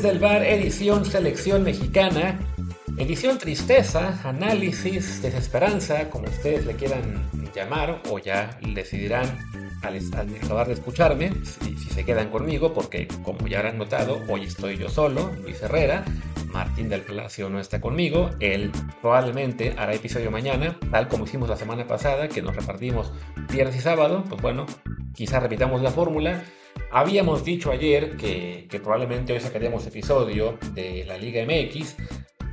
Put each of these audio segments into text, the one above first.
Desde el bar, edición Selección Mexicana, edición Tristeza, análisis, desesperanza, como ustedes le quieran llamar, o ya decidirán al, acabar de escucharme, si, si, se quedan conmigo, porque como ya habrán notado, hoy estoy yo solo, Luis Herrera, Martín del Palacio no está conmigo, él probablemente hará episodio mañana, tal como hicimos la semana pasada, que nos repartimos viernes y sábado, pues bueno, quizás repitamos la fórmula. Habíamos dicho ayer que, probablemente hoy sacaríamos episodio de la Liga MX,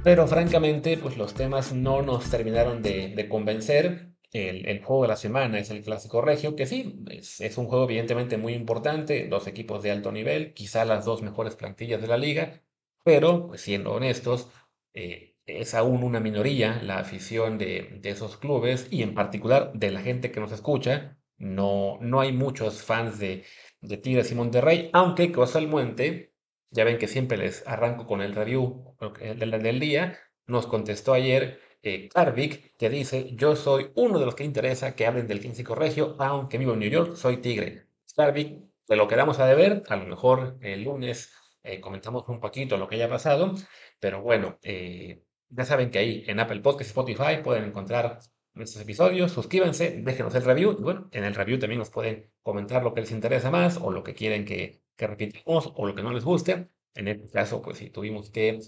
pero francamente, pues los temas no nos terminaron de, convencer. El, juego de la semana es el Clásico Regio, que sí, es, es, un juego evidentemente muy importante, dos equipos de alto nivel, quizá las dos mejores plantillas de la liga, pero, pues, siendo honestos, eh, es aún una minoría la afición de, de, esos clubes y en particular de la gente que nos escucha. No, no hay muchos fans de, de Tigres y Monterrey, aunque Cosa al Muente, ya ven que siempre les arranco con el review del, día, nos contestó ayer eh, Carvic, que dice, yo soy uno de los que interesa que hablen del Clásico Regio, aunque vivo en New York, soy tigre. Carvic, te lo quedamos a deber, a lo mejor el lunes eh, comentamos un poquito lo que haya pasado, pero bueno, eh, ya saben que ahí en Apple Podcast y Spotify pueden encontrar nuestros episodios, suscríbanse, déjenos el review, y bueno, en el review también nos pueden comentar lo que les interesa más, o lo que quieren que, que repitamos, o lo que no les guste. En este caso, pues si tuvimos que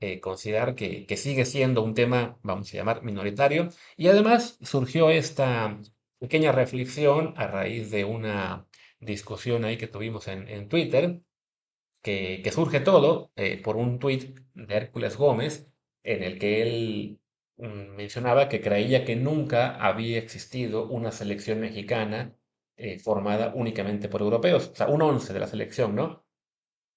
eh, considerar que, que, sigue siendo un tema, vamos a llamar, minoritario. Y además surgió esta pequeña reflexión a raíz de una discusión ahí que tuvimos en, en Twitter, que, surge todo eh, por un tuit de Hércules Gómez, en el que él mencionaba que creía que nunca había existido una selección mexicana eh, formada únicamente por europeos, o sea, un once de la selección, ¿no?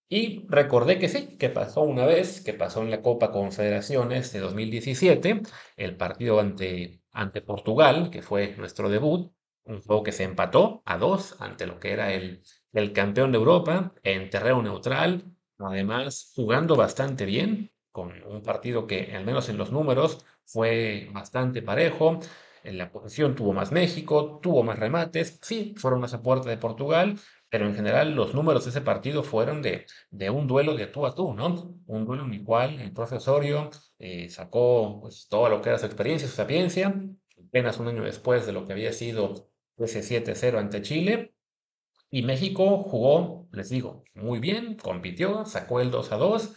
Y recordé que sí, que pasó una vez, que pasó en la Copa Confederaciones de 2017, el partido ante, ante Portugal, que fue nuestro debut, un juego que se empató a dos ante lo que era el, el campeón de Europa en terreno neutral, además jugando bastante bien, con un partido que al menos en los números fue bastante parejo. En la posición tuvo más México, tuvo más remates, sí, fueron más a puerta de Portugal, pero en general los números de ese partido fueron de, de un duelo de tú a tú, ¿no? Un duelo en el cual el profesorio eh, sacó pues, todo lo que era su experiencia, su sapiencia, apenas un año después de lo que había sido ese 7-0 ante Chile, y México jugó, les digo, muy bien, compitió, sacó el 2 a 2.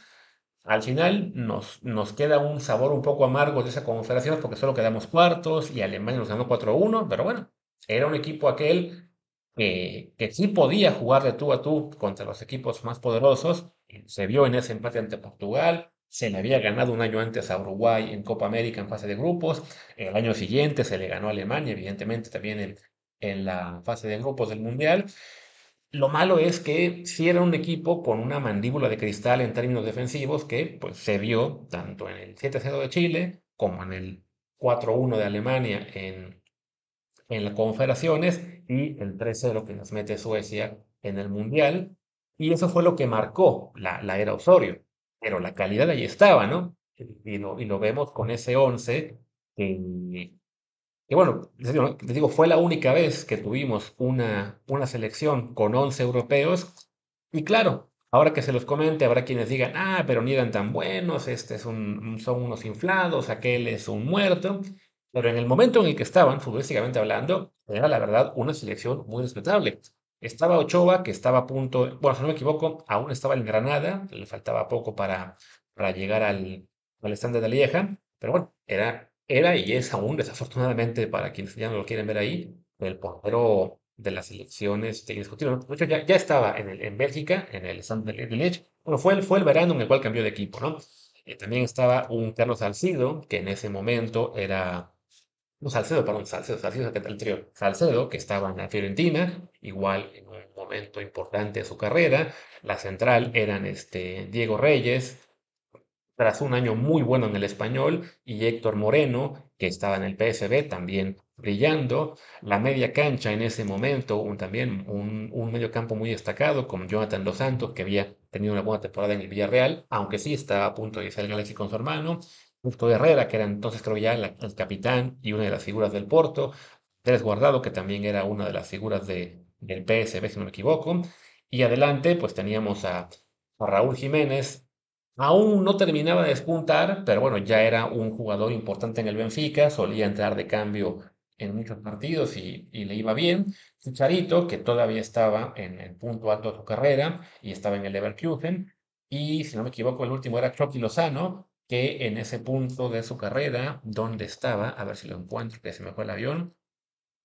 Al final nos, nos queda un sabor un poco amargo de esa confederación porque solo quedamos cuartos y Alemania nos ganó 4 a 1, pero bueno, era un equipo aquel que, que sí podía jugar de tú a tú contra los equipos más poderosos. Se vio en ese empate ante Portugal, se le había ganado un año antes a Uruguay en Copa América en fase de grupos. El año siguiente se le ganó a Alemania, evidentemente también en, en la fase de grupos del Mundial. Lo malo es que si era un equipo con una mandíbula de cristal en términos defensivos que pues, se vio tanto en el 7-0 de Chile como en el 4-1 de Alemania en, en las confederaciones y el 3-0 que nos mete Suecia en el Mundial. Y eso fue lo que marcó la, la era Osorio. Pero la calidad ahí estaba, ¿no? Y lo, y lo vemos con ese 11 que, y bueno, les digo, fue la única vez que tuvimos una, una selección con 11 europeos. Y claro, ahora que se los comente, habrá quienes digan, ah, pero ni eran tan buenos, este es son unos inflados, aquel es un muerto. Pero en el momento en el que estaban, futbolísticamente hablando, era la verdad una selección muy respetable. Estaba Ochoa, que estaba a punto, bueno, si no me equivoco, aún estaba en Granada, le faltaba poco para, para llegar al, al de Lieja, pero bueno, era era y es aún, desafortunadamente, para quienes ya no lo quieren ver ahí, el portero de las elecciones indiscutible. De ya, ya estaba en, el, en Bélgica, en el Stand de. Bueno, fue el, fue el verano en el cual cambió de equipo, ¿no? Eh, también estaba un Carlos Salcido, que en ese momento era. No, Salcedo, perdón, Salcedo, Salcedo, trío. Salcedo, que estaba en la Fiorentina, igual en un momento importante de su carrera. La central eran este, Diego Reyes, tras un año muy bueno en el español, y Héctor Moreno, que estaba en el PSB, también brillando. La media cancha en ese momento, un, también un, un medio campo muy destacado, como Jonathan Dos Santos, que había tenido una buena temporada en el Villarreal, aunque sí estaba a punto de salir Galaxy con su hermano. Justo Herrera, que era entonces creo ya el capitán y una de las figuras del Porto. Andrés Guardado, que también era una de las figuras de, del PSB, si no me equivoco. Y adelante, pues teníamos a Raúl Jiménez aún no terminaba de despuntar, pero bueno, ya era un jugador importante en el Benfica, solía entrar de cambio en muchos partidos y, le iba bien. Chicharito, que todavía estaba en el punto alto de su carrera y estaba en el Leverkusen. Y si no me equivoco, el último era Chucky Lozano, que en ese punto de su carrera, ¿dónde estaba? A ver si lo encuentro, que se me fue el avión.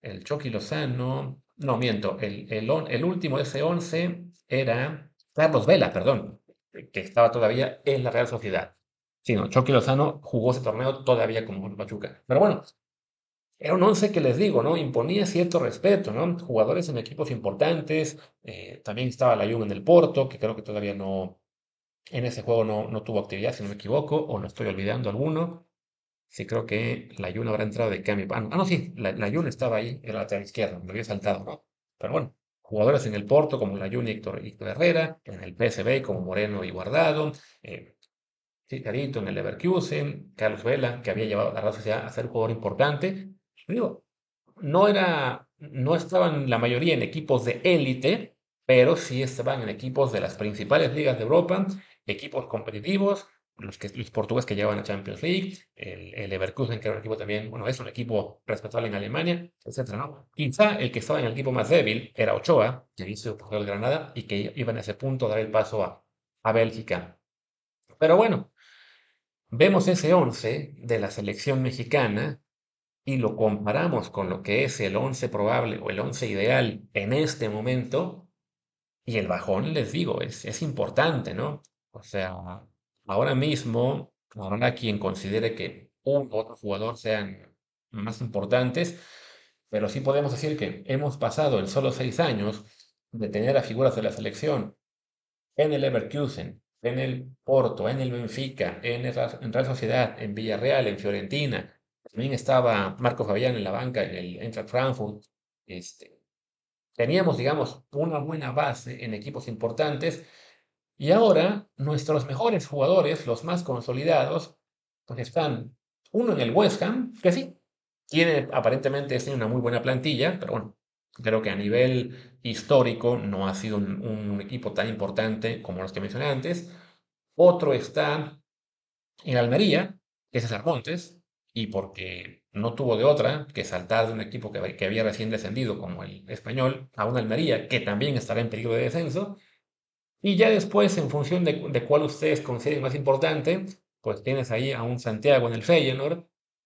El Chucky Lozano, no miento, el, el, el último de ese 11 era Carlos Vela, perdón, que estaba todavía en la Real Sociedad. Sí, no, Chucky Lozano jugó ese torneo todavía como Pachuca. Pero bueno, era un once que les digo, ¿no? Imponía cierto respeto, ¿no? Jugadores en equipos importantes. Eh, también estaba la Juve en el Porto, que creo que todavía no, en ese juego no, no tuvo actividad, si no me equivoco, o no estoy olvidando alguno. Sí, creo que la Juve habrá entrado de cambio. Ah, no, ah, sí, la, la estaba ahí, en la lateral izquierda, me había saltado, ¿no? Pero bueno, jugadores en el Porto como la Juve Héctor, Héctor Herrera, en el PSV como Moreno y Guardado, eh, en el Leverkusen, Carlos Vela, que había llevado a la Real Sociedad a ser jugador importante, Digo, no era, no estaban la mayoría en equipos de élite, pero sí estaban en equipos de las principales ligas de Europa, equipos competitivos, los, que, los portugueses que llevaban a Champions League, el, el Leverkusen, que era un equipo también, bueno, es un equipo respetable en Alemania, etc. ¿no? Quizá el que estaba en el equipo más débil era Ochoa, que hizo el Granada y que iba en ese punto a dar el paso a, a Bélgica. Pero bueno, vemos ese 11 de la selección mexicana y lo comparamos con lo que es el 11 probable o el 11 ideal en este momento, y el bajón, les digo, es, es importante, ¿no? O sea, ahora mismo, ahora quien considere que un otro jugador sean más importantes, pero sí podemos decir que hemos pasado en solo seis años de tener a figuras de la selección en el Leverkusen, en el Porto, en el Benfica, en, en Real Sociedad, en Villarreal, en Fiorentina, también estaba Marco Fabián en la banca en el Eintracht Frankfurt. Este, teníamos, digamos, una buena base en equipos importantes y ahora nuestros mejores jugadores, los más consolidados, pues están uno en el West Ham, que sí, tiene aparentemente tiene una muy buena plantilla, pero bueno, creo que a nivel histórico no ha sido un, un equipo tan importante como los que mencioné antes. Otro está en Almería, que es César Montes, y porque no tuvo de otra que saltar de un equipo que, que había recién descendido como el español a una Almería que también estará en peligro de descenso. Y ya después, en función de, de cuál ustedes consideren más importante, pues tienes ahí a un Santiago en el Feyenoord,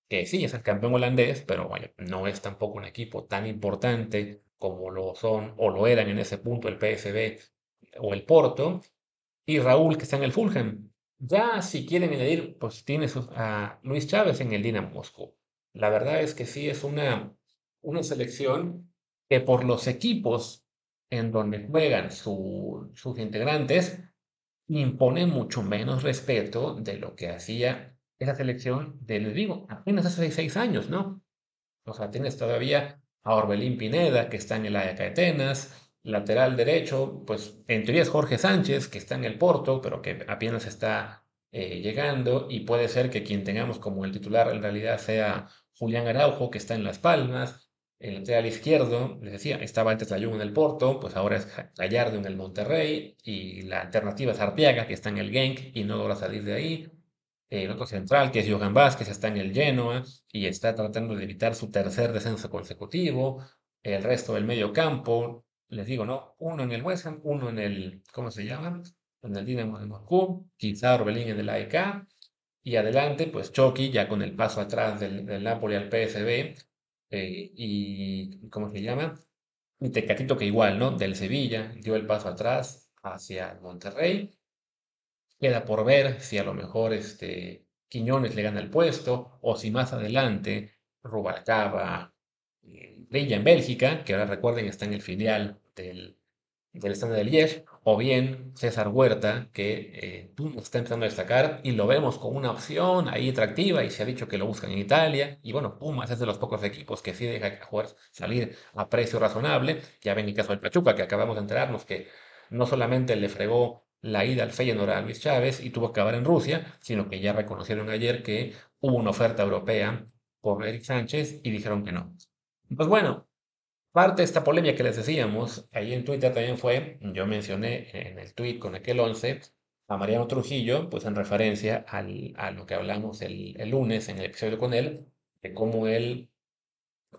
que sí es el campeón holandés, pero vaya, no es tampoco un equipo tan importante como lo son o lo eran en ese punto el PSV o el Porto. Y Raúl, que está en el Fulham, ya si quieren añadir, pues tienes a Luis Chávez en el Dinamo Moscú. La verdad es que sí es una, una selección que por los equipos en donde juegan sus integrantes impone mucho menos respeto de lo que hacía esa selección de, les apenas hace seis años, ¿no? O sea, tienes todavía a Orbelín Pineda, que está en el Ajax Atenas, Lateral derecho, pues en teoría es Jorge Sánchez, que está en el Porto, pero que apenas está eh, llegando, y puede ser que quien tengamos como el titular en realidad sea Julián Araujo, que está en Las Palmas. El lateral izquierdo, les decía, estaba antes la Juve en el Porto, pues ahora es Gallardo en el Monterrey, y la alternativa es Arteaga, que está en el Genk y no logra salir de ahí. El otro central, que es Johan Vázquez, está en el Genoa y está tratando de evitar su tercer descenso consecutivo. El resto del medio campo, les digo, ¿no? Uno en el West Ham, uno en el, ¿cómo se llama? En el Dinamo de Moscú, quizá Orbelín en el AEK, y adelante, pues Chucky, ya con el paso atrás del, del Napoli al PSB, eh, y, ¿cómo se llama? Y Tecatito que igual, ¿no? Del Sevilla, dio el paso atrás hacia Monterrey. Queda por ver si a lo mejor este, Quiñones le gana el puesto, o si más adelante Rubalcaba brilla en Bélgica, que ahora recuerden está en el filial del, del Standard de Liège, o bien César Huerta, que eh, está empezando a destacar y lo vemos como una opción ahí atractiva y se ha dicho que lo buscan en Italia. Y bueno, Pumas es de los pocos equipos que sí deja jugar salir a precio razonable. Ya ven el caso del Pachuca, que acabamos de enterarnos que no solamente le fregó la ida al Feyenoord a Luis Chávez y tuvo que acabar en Rusia, sino que ya reconocieron ayer que hubo una oferta europea por Eric Sánchez y dijeron que no. Pues bueno, Parte de esta polémica que les decíamos, ahí en Twitter también fue, yo mencioné en el tweet con aquel 11, a Mariano Trujillo, pues en referencia al, a lo que hablamos el, el lunes en el episodio con él, de cómo él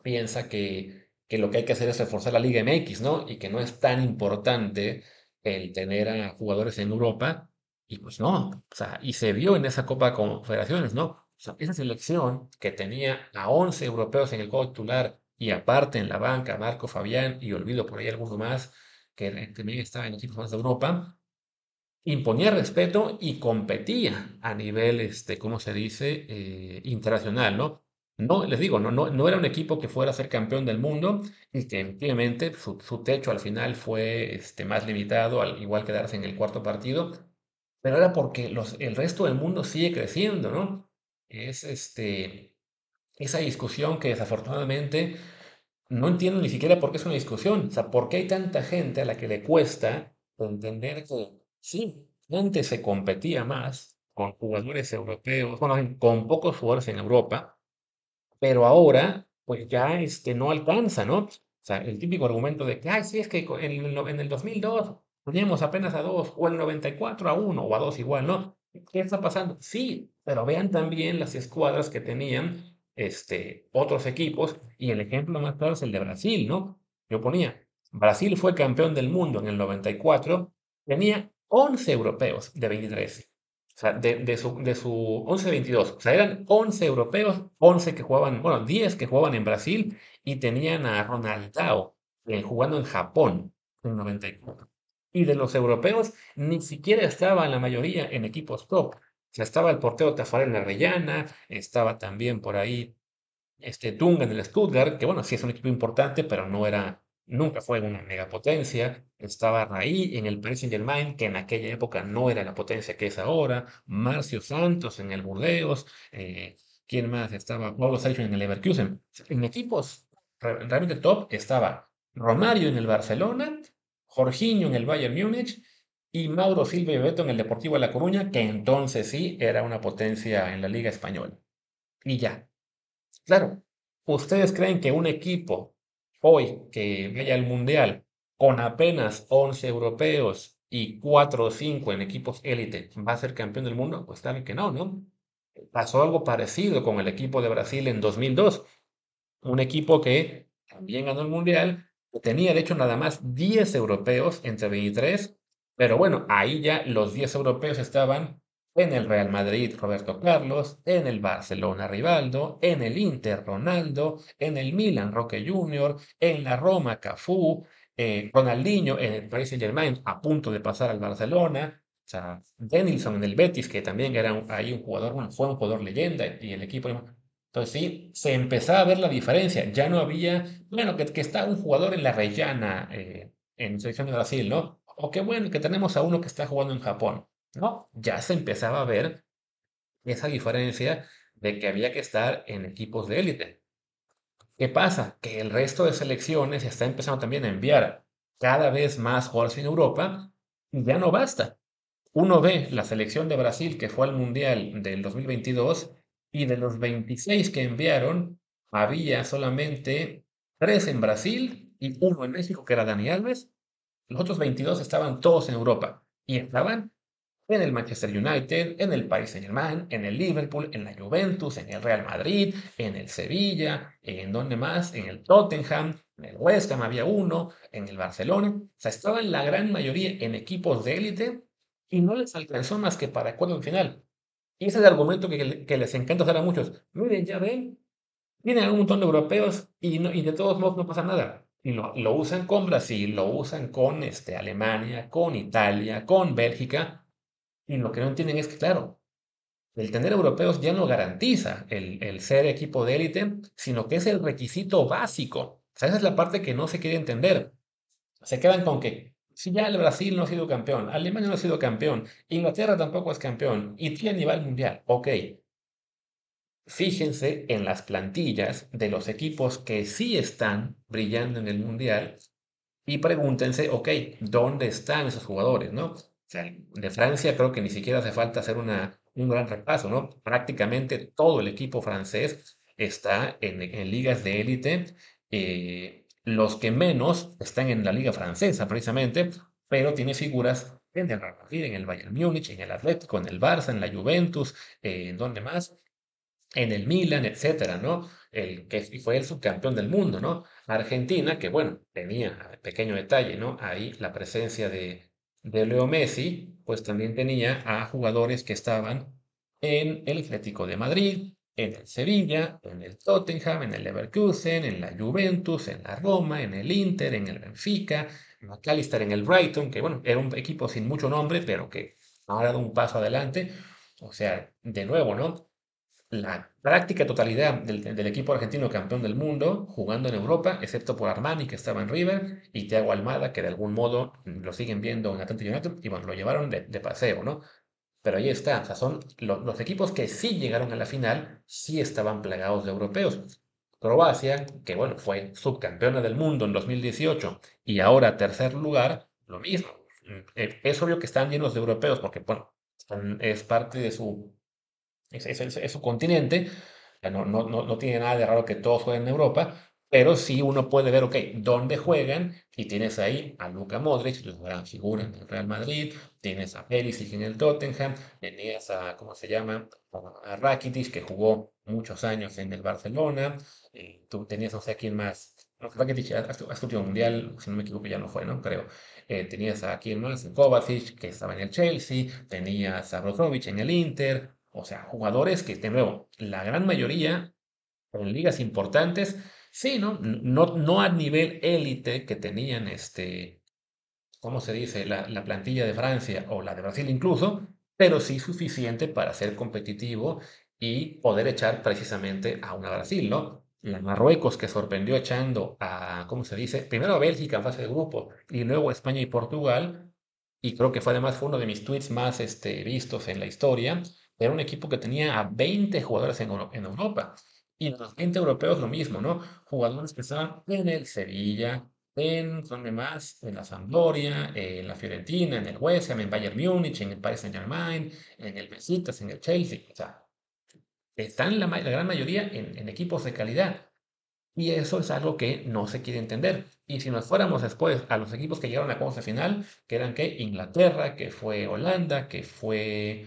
piensa que, que lo que hay que hacer es reforzar la Liga MX, ¿no? Y que no es tan importante el tener a jugadores en Europa. Y pues no, o sea, y se vio en esa Copa Confederaciones, ¿no? O sea, esa selección que tenía a 11 europeos en el juego titular y aparte en la banca Marco Fabián y olvido por ahí alguno más que también estaba en equipos más de Europa, imponía respeto y competía a nivel, este, ¿cómo se dice?, eh, internacional, ¿no? No, les digo, no, no, no era un equipo que fuera a ser campeón del mundo y que efectivamente su, su techo al final fue este, más limitado, al igual quedarse en el cuarto partido, pero era porque los, el resto del mundo sigue creciendo, ¿no? Es este, esa discusión que desafortunadamente no entiendo ni siquiera por qué es una discusión. O sea, ¿por qué hay tanta gente a la que le cuesta entender que sí, antes se competía más con jugadores europeos, bueno, con pocos jugadores en Europa, pero ahora pues ya este, no alcanza, ¿no? O sea, el típico argumento de que, ay, sí, es que en el, en el 2002 teníamos apenas a dos, o el 94 a uno, o a dos igual, ¿no? ¿Qué está pasando? Sí, pero vean también las escuadras que tenían este, otros equipos, y el ejemplo más claro es el de Brasil, ¿no? Yo ponía, Brasil fue campeón del mundo en el 94, tenía 11 europeos de 23. O sea, de, de su, de su 11-22. O sea, eran 11 europeos, 11 que jugaban, bueno, 10 que jugaban en Brasil y tenían a Ronaldao eh, jugando en Japón en 94. Y de los europeos, ni siquiera estaban la mayoría en equipos top. Estaba el portero Tafarel Arrellana, estaba también por ahí este Dunga en el Stuttgart, que bueno, sí es un equipo importante, pero no era nunca fue una megapotencia. Estaba Raí en el Paris Saint-Germain, que en aquella época no era la potencia que es ahora. Marcio Santos en el Burdeos. Eh, ¿Quién más? Estaba Pablo Sergio en el Leverkusen. En equipos realmente top estaba Romario en el Barcelona, Jorginho en el Bayern Múnich y Mauro Silva y Beto en el Deportivo de La Coruña, que entonces sí era una potencia en la Liga Española. Y ya. Claro, ¿ustedes creen que un equipo hoy que vaya al Mundial con apenas 11 europeos y 4 o 5 en equipos élite, ¿va a ser campeón del mundo? Pues claro que no, ¿no? Pasó algo parecido con el equipo de Brasil en 2002. Un equipo que también ganó el Mundial, tenía de hecho nada más 10 europeos entre 23, pero bueno, ahí ya los 10 europeos estaban en el Real Madrid Roberto Carlos, en el Barcelona Rivaldo, en el Inter Ronaldo, en el Milan Roque Jr., en la Roma Cafú, eh, Ronaldinho en el Paris Saint Germain a punto de pasar al Barcelona, o sea, Denilson en el Betis, que también era ahí un jugador, bueno, fue un jugador leyenda y el equipo. Entonces sí, se empezaba a ver la diferencia. Ya no había, bueno, que, está un jugador en la Rellana eh, en selección de Brasil, ¿no? O qué bueno que tenemos a uno que está jugando en Japón. ¿no? Ya se empezaba a ver esa diferencia de que había que estar en equipos de élite. ¿Qué pasa? Que el resto de selecciones está empezando también a enviar cada vez más jugadores en Europa y ya no basta. Uno ve la selección de Brasil que fue al Mundial del 2022 y de los 26 que enviaron, había solamente 3 en Brasil y uno en México, que era Dani Alves. Los otros 22 estaban todos en Europa y estaban en el Manchester United, en el Paris Saint-Germain, en el Liverpool, en la Juventus, en el Real Madrid, en el Sevilla, en donde más, en el Tottenham, en el West Ham había uno, en el Barcelona. O sea, estaban la gran mayoría en equipos de élite y no les alcanzó más que para el final. Y ese es el argumento que, les encanta hacer a muchos. Miren, ya ven, vienen un montón de europeos y, no, y de todos modos no pasa nada. Lo, lo usan con Brasil, lo usan con este, Alemania, con Italia, con Bélgica, y lo que no entienden es que, claro, el tener europeos ya no garantiza el, el ser equipo de élite, sino que es el requisito básico. O sea, esa es la parte que no se quiere entender. Se quedan con que si ya el Brasil no ha sido campeón, Alemania no ha sido campeón, Inglaterra tampoco es campeón y tiene nivel mundial. Ok. Fíjense en las plantillas de los equipos que sí están brillando en el mundial y pregúntense, ok, ¿dónde están esos jugadores? ¿no? de Francia creo que ni siquiera hace falta hacer una, un gran repaso, ¿no? Prácticamente todo el equipo francés está en, ligas de élite. Eh, los que menos están en la liga francesa, precisamente, pero tiene figuras en el Real Madrid, en el Bayern Múnich, en el Atlético, en el Barça, en la Juventus, eh, ¿en dónde más? En el Milan, etcétera, ¿no? El que fue el subcampeón del mundo, ¿no? Argentina, que bueno, tenía, pequeño detalle, ¿no? Ahí la presencia de, de Leo Messi, pues también tenía a jugadores que estaban en el Atlético de Madrid, en el Sevilla, en el Tottenham, en el Leverkusen, en la Juventus, en la Roma, en el Inter, en el Benfica, en McAllister en el Brighton, que bueno, era un equipo sin mucho nombre, pero que ha dado un paso adelante. O sea, de nuevo, ¿no? La práctica totalidad del, equipo argentino campeón del mundo jugando en Europa, excepto por Armani, que estaba en River, y Thiago Almada, que de algún modo lo siguen viendo en Atlanta United, y bueno, lo llevaron de, paseo, ¿no? Pero ahí está, o sea, son los equipos que sí llegaron a la final, sí estaban plagados de europeos. Croacia, que bueno, fue subcampeona del mundo en 2018 y ahora tercer lugar, lo mismo. Eh, es obvio que están llenos de europeos porque, bueno, es parte de su, es, su continente, no, no, no, no tiene nada de raro que todos jueguen en Europa, pero sí uno puede ver, ok, dónde juegan, y tienes ahí a Luka Modric, la gran figura en el Real Madrid, tienes a Perisic en el Tottenham, tenías a, ¿cómo se llama? A Rakitic, que jugó muchos años en el Barcelona, y tú tenías, no sé a quién más, Rakitic a su último mundial, si no me equivoco, ya no fue, ¿no? Creo. Eh, tenías a quién más, Kovacic, que estaba en el Chelsea, tenías a Brozovic en el Inter, o sea, jugadores que, de nuevo, la gran mayoría en ligas importantes Sí, ¿no? No, no a nivel élite que tenían, este, ¿cómo se dice? La, la plantilla de Francia o la de Brasil incluso, pero sí suficiente para ser competitivo y poder echar precisamente a una Brasil, ¿no? La Marruecos que sorprendió echando a, ¿cómo se dice? Primero a Bélgica en fase de grupo y luego a España y Portugal. Y creo que fue además fue uno de mis tweets más este, vistos en la historia. Era un equipo que tenía a 20 jugadores en, en Europa. Y los 20 europeos lo mismo, ¿no? Jugadores que estaban en el Sevilla, en, ¿dónde más? En la Sampdoria, en la Fiorentina, en el West Ham, en Bayern Múnich, en el Paris Saint-Germain, en el Besiktas, en el Chelsea. O sea, están la, la gran mayoría en, en, equipos de calidad. Y eso es algo que no se quiere entender. Y si nos fuéramos después a los equipos que llegaron a la final, que eran que Inglaterra, que fue Holanda, que fue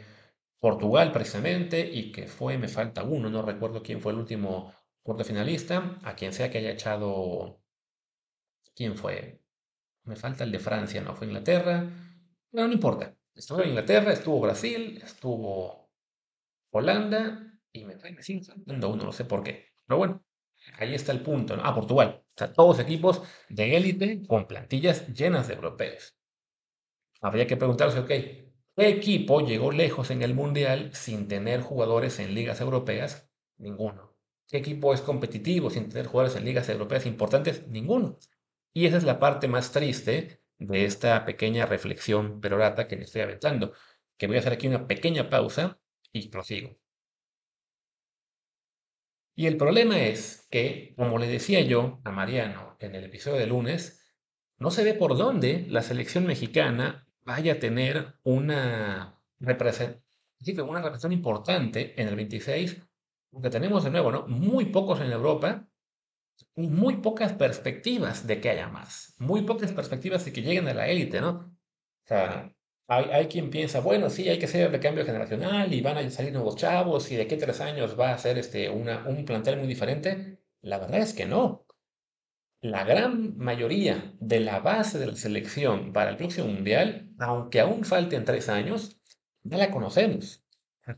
Portugal precisamente, y que fue, me falta uno, no recuerdo quién fue el último cuarto finalista, a quien sea que haya echado, ¿quién fue? Me falta el de Francia, no fue Inglaterra, pero no importa. Estuvo Inglaterra, estuvo Brasil, estuvo Holanda, y me, me sigue faltando uno, no sé por qué. Pero bueno, ahí está el punto. ¿no? Ah, Portugal. O sea, todos equipos de élite con plantillas llenas de europeos. Habría que preguntarse, ok, ¿Qué equipo llegó lejos en el Mundial sin tener jugadores en ligas europeas? Ninguno. ¿Qué equipo es competitivo sin tener jugadores en ligas europeas importantes? Ninguno. Y esa es la parte más triste de esta pequeña reflexión perorata que me estoy aventando, que voy a hacer aquí una pequeña pausa y prosigo. Y el problema es que, como le decía yo a Mariano en el episodio de lunes, no se ve por dónde la selección mexicana vaya a tener una representación, una representación importante en el 26, porque tenemos de nuevo, ¿no? Muy pocos en Europa y muy pocas perspectivas de que haya más, muy pocas perspectivas de que lleguen a la élite, ¿no? O sea, hay, hay, quien piensa, bueno, sí, hay que hacer el cambio generacional y van a salir nuevos chavos y de qué tres años va a ser este, una, un plantel muy diferente. La verdad es que no la gran mayoría de la base de la selección para el próximo mundial, aunque aún falten tres años, ya la conocemos.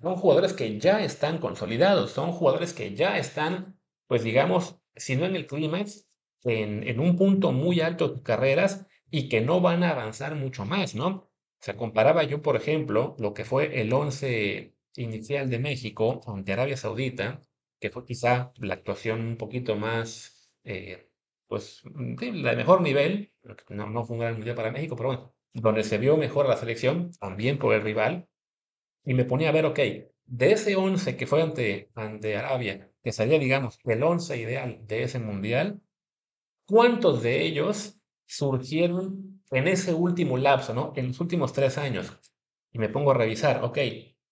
Son jugadores que ya están consolidados, son jugadores que ya están, pues digamos, si no en el clímax, en, en, un punto muy alto de sus carreras y que no van a avanzar mucho más, ¿no? O sea, comparaba yo, por ejemplo, lo que fue el 11 inicial de México ante Arabia Saudita, que fue quizá la actuación un poquito más eh, pues, mm, sí, de mejor nivel, no, no fue un gran mundial para México, pero bueno, donde se vio mejor la selección, también por el rival, y me ponía a ver, ok, de ese 11 que fue ante, ante Arabia, que salía, digamos, el 11 ideal de ese mundial, ¿cuántos de ellos surgieron en ese último lapso, ¿no? En los últimos tres años. Y me pongo a revisar, ok,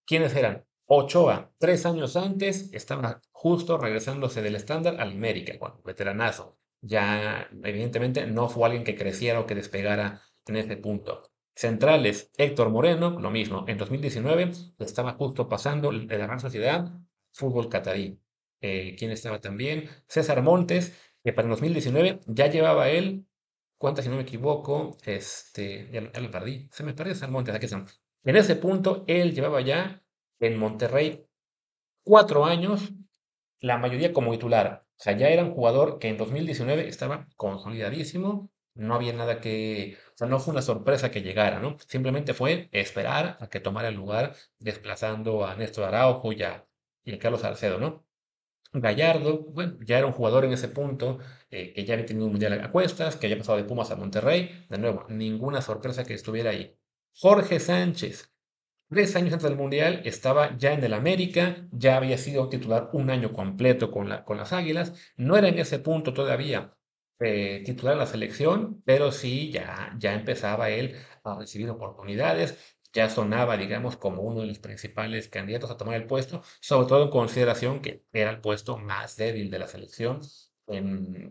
¿quiénes eran? Ochoa, tres años antes, estaba justo regresándose del estándar al América, bueno, veteranazo ya evidentemente no fue alguien que creciera o que despegara en ese punto. Centrales, Héctor Moreno, lo mismo. En 2019 estaba justo pasando de la Real Sociedad, fútbol catarí. Eh, ¿Quién estaba también? César Montes, que para el 2019 ya llevaba él, ¿cuántas si no me equivoco? Este, ya, lo perdí, se me perdió César Montes, aquí están. En ese punto, él llevaba ya en Monterrey cuatro años, la mayoría como titular. O sea, ya era un jugador que en 2019 estaba consolidadísimo, no había nada que, o sea, no fue una sorpresa que llegara, ¿no? Simplemente fue esperar a que tomara el lugar, desplazando a Néstor Araujo y a, y a Carlos Salcedo, ¿no? Gallardo, bueno, ya era un jugador en ese punto, eh, que ya había tenido un mundial a cuestas, que había pasado de Pumas a Monterrey, de nuevo, ninguna sorpresa que estuviera ahí. Jorge Sánchez, tres años antes del mundial, estaba ya en el América, ya había sido titular un año completo con, la, con las Águilas, no era en ese punto todavía eh, titular en la selección, pero sí ya, ya empezaba él a recibir oportunidades, ya sonaba, digamos, como uno de los principales candidatos a tomar el puesto, sobre todo en consideración que era el puesto más débil de la selección,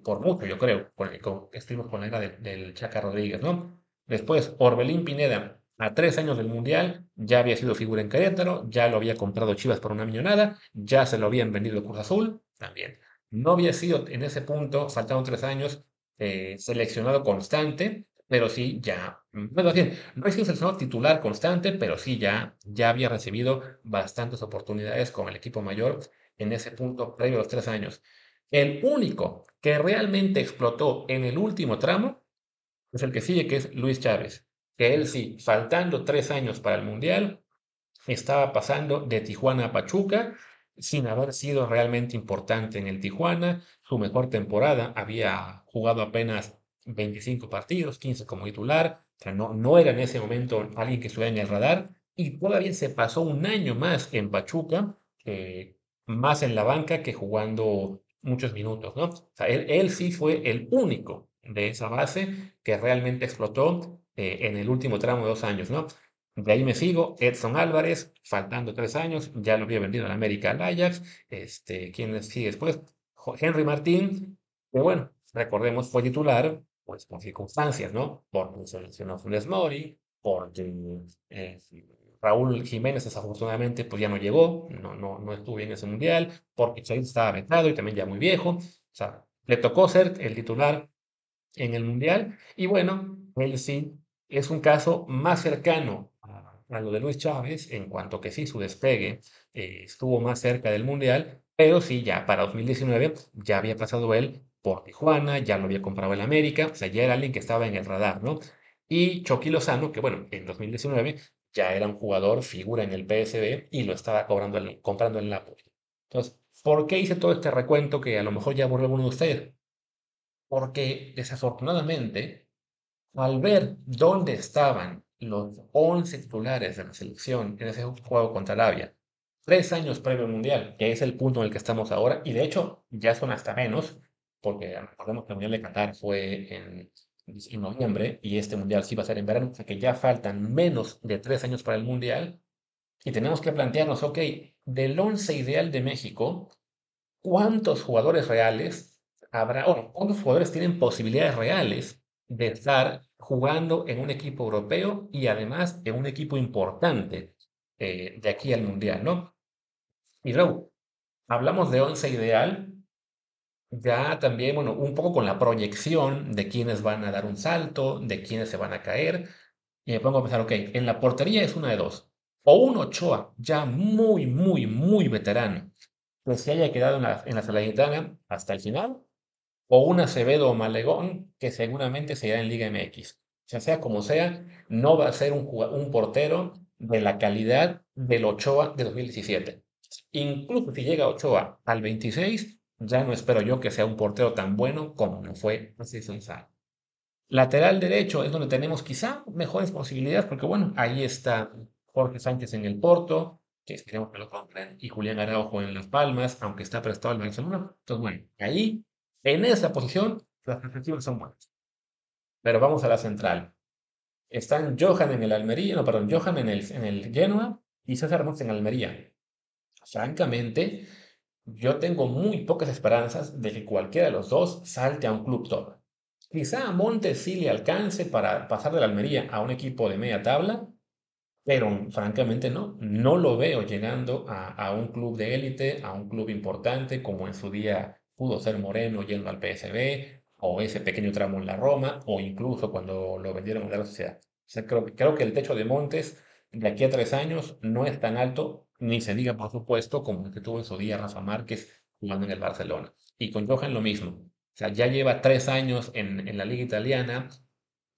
por mucho, yo creo, con, con, estuvimos con la era del Chaca Rodríguez, ¿no? Después, Orbelín Pineda, a tres años del Mundial, ya había sido figura en Querétaro, ya lo había comprado Chivas por una millonada, ya se lo habían vendido Cruz Azul, también. No había sido en ese punto, faltaban tres años, eh, seleccionado constante, pero sí ya, bueno, bien, no es un seleccionado titular constante, pero sí ya, ya había recibido bastantes oportunidades con el equipo mayor en ese punto previo a los tres años. El único que realmente explotó en el último tramo es el que sigue, que es Luis Chávez, que él sí, faltando tres años para el Mundial, estaba pasando de Tijuana a Pachuca sin haber sido realmente importante en el Tijuana. Su mejor temporada había jugado apenas 25 partidos, 15 como titular. O sea, no, no era en ese momento alguien que estuviera en el radar. Y todavía se pasó un año más en Pachuca, eh, más en la banca que jugando muchos minutos, ¿no? O sea, él, sí fue el único de esa base que realmente explotó eh, en el último tramo de dos años, ¿no? De ahí me sigo, Edson Álvarez, faltando tres años, ya lo había vendido al América al Ajax. Este, ¿Quién sigue después? Henry Martín, que bueno, recordemos, fue titular, pues por circunstancias, ¿no? Porque seleccionó Funes Mori, porque eh, Raúl Jiménez desafortunadamente pues ya no llegó, no, no, no estuvo en ese mundial, porque Chaid estaba vetado y también ya muy viejo. O sea, le tocó ser el titular en el mundial y bueno, él sí es un caso más cercano a lo de Luis Chávez, en cuanto que sí, su despegue eh, estuvo más cerca del Mundial, pero sí, ya para 2019 ya había pasado él por Tijuana, ya lo había comprado el América, o sea, ya era alguien que estaba en el radar, ¿no? Y Chucky Lozano, que bueno, en 2019 ya era un jugador, figura en el PSB y lo estaba cobrando comprando en el Napoli. Entonces, ¿por qué hice todo este recuento que a lo mejor ya aburrió alguno de ustedes? Porque desafortunadamente, al ver dónde estaban los 11 titulares de la selección en ese juego contra Arabia, tres años previo al Mundial, que es el punto en el que estamos ahora, y de hecho ya son hasta menos, porque recordemos que el Mundial de Qatar fue en, en noviembre y este Mundial sí va a ser en verano, o sea que ya faltan menos de tres años para el Mundial, y tenemos que plantearnos, ok, del 11 ideal de México, ¿cuántos jugadores reales habrá, o cuántos jugadores tienen posibilidades reales de estar jugando en un equipo europeo y además en un equipo importante eh, de aquí al Mundial, ¿no? Y luego, hablamos de once ideal, ya también, bueno, un poco con la proyección de quiénes van a dar un salto, de quiénes se van a caer, y me pongo a pensar, ok, en la portería es una de dos, o un Ochoa ya muy, muy, muy veterano, que se haya quedado en la, en la hasta el final, o un Acevedo o Malegón que seguramente se irá en Liga MX. O sea, como sea, no va a ser un, portero de la calidad del Ochoa de 2017. Incluso si llega Ochoa al 26, ya no espero yo que sea un portero tan bueno como no fue hace seis Lateral derecho es donde tenemos quizá mejores posibilidades, porque bueno, ahí está Jorge Sánchez en el Porto, que esperemos que lo compren, y Julián Araujo en Las Palmas, aunque está prestado al Barcelona. Entonces, bueno, ahí en esa posición, las perspectivas son buenas. Pero vamos a la central. Están Johan en el Almería, no, perdón, Johan en el, en el Genoa y César Montes en Almería. Francamente, yo tengo muy pocas esperanzas de que cualquiera de los dos salte a un club top. Quizá a Montes sí le alcance para pasar de la Almería a un equipo de media tabla, pero francamente no, no lo veo llegando a un club de élite, a un club importante como en su día pudo ser Moreno yendo al PSV, o ese pequeño tramo en la Roma, o incluso cuando lo vendieron a la sociedad. O sea, creo, creo que el techo de Montes de aquí a tres años no es tan alto, ni se diga por supuesto, como el que tuvo en su día Rafa Márquez jugando en el Barcelona. Y con Johan lo mismo. O sea, ya lleva tres años en, en la liga italiana,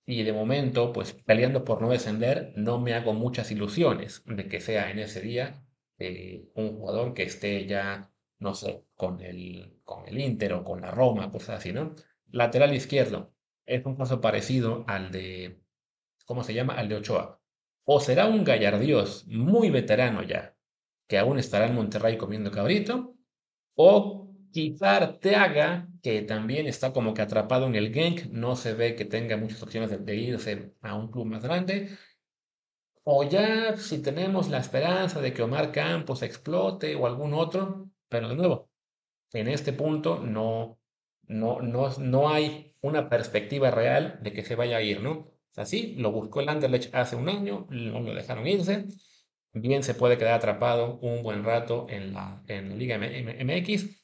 y de momento, pues peleando por no descender, no me hago muchas ilusiones de que sea en ese día eh, un jugador que esté ya, no sé, con el, con el Inter o con la Roma, cosas así, ¿no? Lateral izquierdo, es un caso parecido al de, ¿cómo se llama? Al de Ochoa. O será un gallardios muy veterano ya, que aún estará en Monterrey comiendo cabrito, o Quizá Arteaga, que también está como que atrapado en el Genk, no se ve que tenga muchas opciones de, de irse a un club más grande. O ya si tenemos la esperanza de que Omar Campos explote o algún otro, pero de nuevo, en este punto no, no, no, no hay una perspectiva real de que se vaya a ir, ¿no? O sea, sí, lo buscó el Anderlecht hace un año, no lo dejaron irse. Bien se puede quedar atrapado un buen rato en la, en la Liga MX,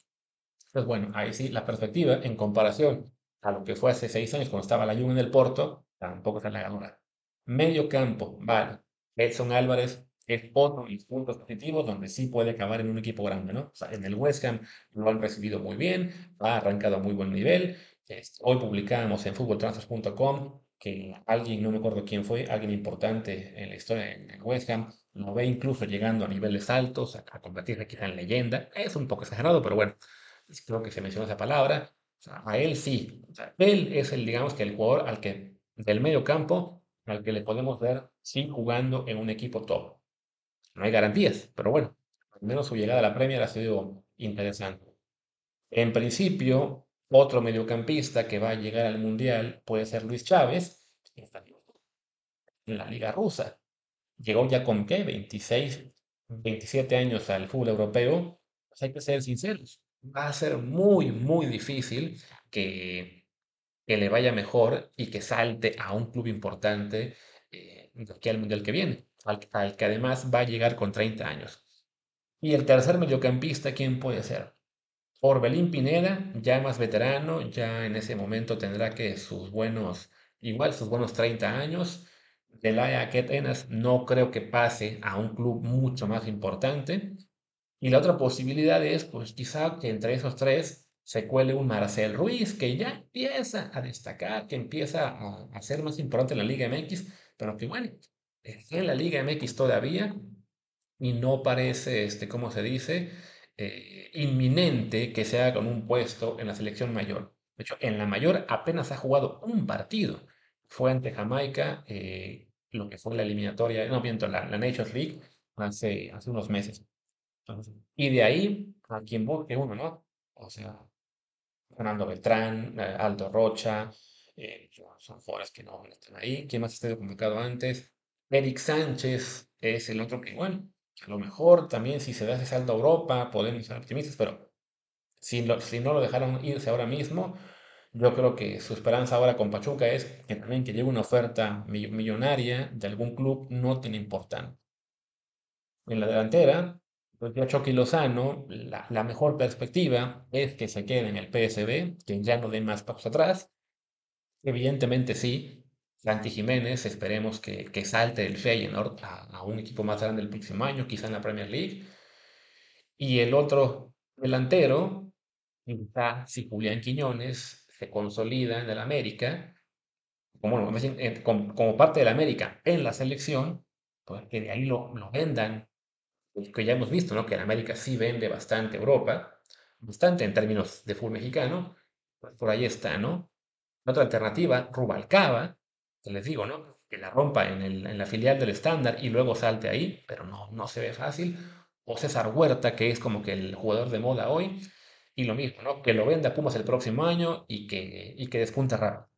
pues bueno, ahí sí, la perspectiva en comparación a lo que fue hace seis años cuando estaba la Juve en el Porto, tampoco es la ganadora. Medio campo, vale. Edson Álvarez es otro de los puntos positivos donde sí puede acabar en un equipo grande, ¿no? O sea, en el West Ham lo han recibido muy bien, ha arrancado a muy buen nivel. Este, hoy publicamos en futboltransfers.com que alguien, no me acuerdo quién fue, alguien importante en la historia del West Ham, lo ve incluso llegando a niveles altos, a, a convertirse quizá en leyenda. Es un poco exagerado, pero bueno, creo que se menciona esa palabra, o sea, a él sí, o sea, él es el, digamos que el jugador al que, del medio campo, al que le podemos ver sí jugando en un equipo top. No hay garantías, pero bueno, al menos su llegada a la Premier ha sido interesante. En principio, otro mediocampista que va a llegar al Mundial puede ser Luis Chávez, en la Liga Rusa. Llegó ya con qué, 26, 27 años al fútbol europeo. Pues hay que ser sinceros va a ser muy, muy difícil que, que le vaya mejor y que salte a un club importante eh, que al Mundial que viene, al, al, que además va a llegar con 30 años. Y el tercer mediocampista, ¿quién puede ser? Orbelín Pineda, ya más veterano, ya en ese momento tendrá que sus buenos, igual sus buenos 30 años. Delaya Ketenas no creo que pase a un club mucho más importante. Y la otra posibilidad es, pues quizá que entre esos tres se cuele un Marcel Ruiz, que ya empieza a destacar, que empieza a, a ser más importante en la Liga MX, pero que bueno, está en la Liga MX todavía y no parece, este, ¿cómo se dice? Eh, inminente que se haga con un puesto en la selección mayor. De hecho, en la mayor apenas ha jugado un partido. Fue ante Jamaica, eh, lo que fue la eliminatoria, no miento, la, la Nations League, hace, hace unos meses. Y de ahí a quien busque uno, ¿no? O sea, Fernando Beltrán, eh, Aldo Rocha, eh, son jugadores que no están ahí. ¿Quién más está convocado antes? Eric Sánchez es el otro que, bueno, a lo mejor también si se da ese salto a Europa podemos ser optimistas, pero si, si no lo dejaron irse ahora mismo, yo creo que su esperanza ahora con Pachuca es que también que llegue una oferta millonaria de algún club no tan importante. En la delantera, pues ya Chucky Lozano, la, la, mejor perspectiva es que se quede en el PSB, que ya no dé más pasos atrás. Evidentemente sí, Santi Jiménez, esperemos que, que salte el Feyenoord a, un equipo más grande el próximo año, quizá en la Premier League. Y el otro delantero, quizá si Julián Quiñones se consolida en el América, como, como, como parte del América en la selección, pues que de ahí lo, lo vendan que ya hemos visto, ¿no? Que en América sí vende bastante Europa, bastante en términos de fútbol mexicano, pues por ahí está, ¿no? Otra alternativa, Rubalcaba, que les digo, ¿no? Que la rompa en, la filial del estándar y luego salte ahí, pero no, no se ve fácil. O César Huerta, que es como que el jugador de moda hoy, y lo mismo, ¿no? Que lo venda Pumas el próximo año y que, y que despunte raro.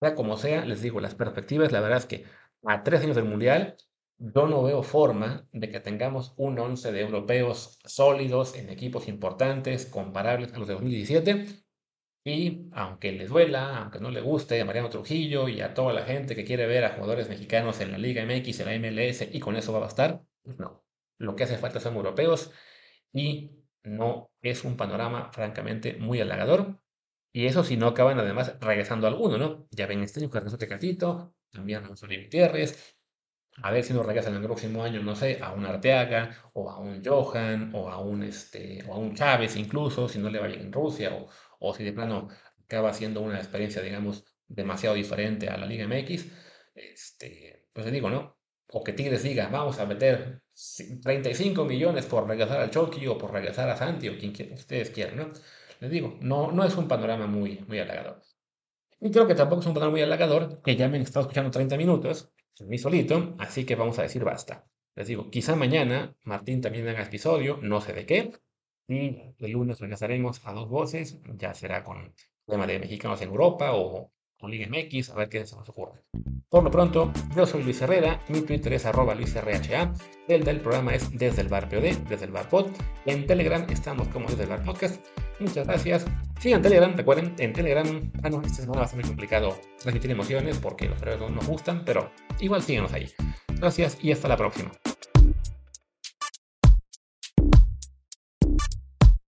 Sea como sea, les digo, las perspectivas, la verdad es que a tres años del Mundial, yo no veo forma de que tengamos un 11 de europeos sólidos en equipos importantes, comparables a los de 2017. Y aunque les duela, aunque no le guste a Mariano Trujillo y a toda la gente que quiere ver a jugadores mexicanos en la Liga MX, en la MLS y con eso va a bastar, pues no. Lo que hace falta son europeos y no es un panorama francamente muy halagador. Y eso si no acaban además regresando alguno, ¿no? Ya ven este que regresó Tecatito, también a Solín Gutiérrez, a ver si nos regresan el próximo año, no sé, a un Arteaga, o a un Johan, o a un, este, o a un Chávez incluso, si no le va bien en Rusia, o, o si de plano acaba siendo una experiencia, digamos, demasiado diferente a la Liga MX, este, pues le digo, ¿no? O que Tigres diga, vamos a meter 35 millones por regresar al Chucky o por regresar a Santi o quien ustedes quieran, ¿no? Les digo, no, no es un panorama muy, muy halagador. Y creo que tampoco es un panorama muy halagador que ya me han estado escuchando 30 minutos, mí solito, así que vamos a decir basta. Les digo, quizá mañana Martín también haga episodio, no sé de qué, y el lunes regresaremos a dos voces, ya será con el tema de mexicanos en Europa o con Liga MX, a ver qué se nos ocurre. Por lo pronto, yo soy Luis Herrera, mi Twitter es arroba LuisRHA, el del programa es desde el bar POD, desde el bar pod, en Telegram estamos como desde el bar podcast. Muchas gracias. Sigan Telegram, recuerden, en Telegram, ah no, esta semana va a ser muy complicado transmitir emociones porque los horarios no nos gustan, pero igual síganos ahí. Gracias y hasta la próxima.